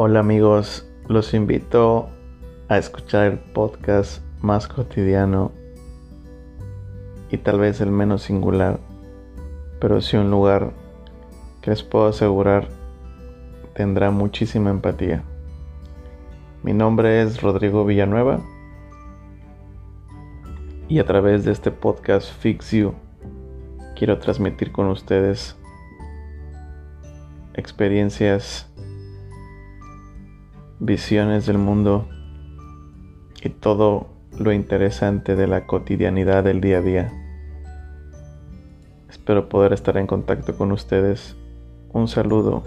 Hola amigos, los invito a escuchar el podcast más cotidiano y tal vez el menos singular, pero sí un lugar que les puedo asegurar tendrá muchísima empatía. Mi nombre es Rodrigo Villanueva y a través de este podcast Fix You quiero transmitir con ustedes experiencias, visiones del mundo y todo lo interesante de la cotidianidad del día a día. Espero poder estar en contacto con ustedes. Un saludo